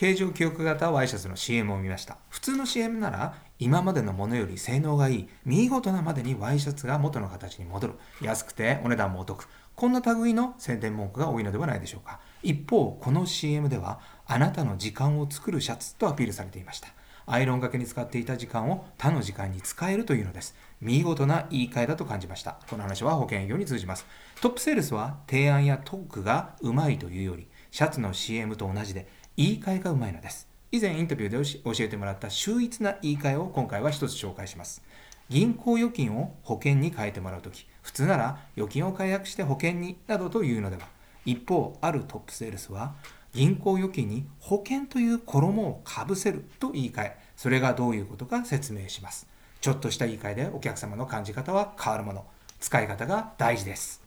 形状記憶型ワイシャツの CM を見ました。普通の CM なら、今までのものより性能がいい、見事なまでにワイシャツが元の形に戻る、安くてお値段もお得、こんな類の宣伝文句が多いのではないでしょうか。一方、この CM では、あなたの時間を作るシャツとアピールされていました。アイロンがけに使っていた時間を他の時間に使えるというのです。見事な言い換えだと感じました。この話は保険業に通じます。トップセールスは提案やトークがうまいというより、シャツの CM と同じで言い換えがうまいのです。以前インタビューで教えてもらった秀逸な言い換えを今回は一つ紹介します。銀行預金を保険に変えてもらうとき、普通なら預金を解約して保険になどというのでは、一方、あるトップセールスは、銀行預金に保険という衣をかぶせると言い換え、それがどういうことか説明します。ちょっとした言い換えでお客様の感じ方は変わるもの。使い方が大事です。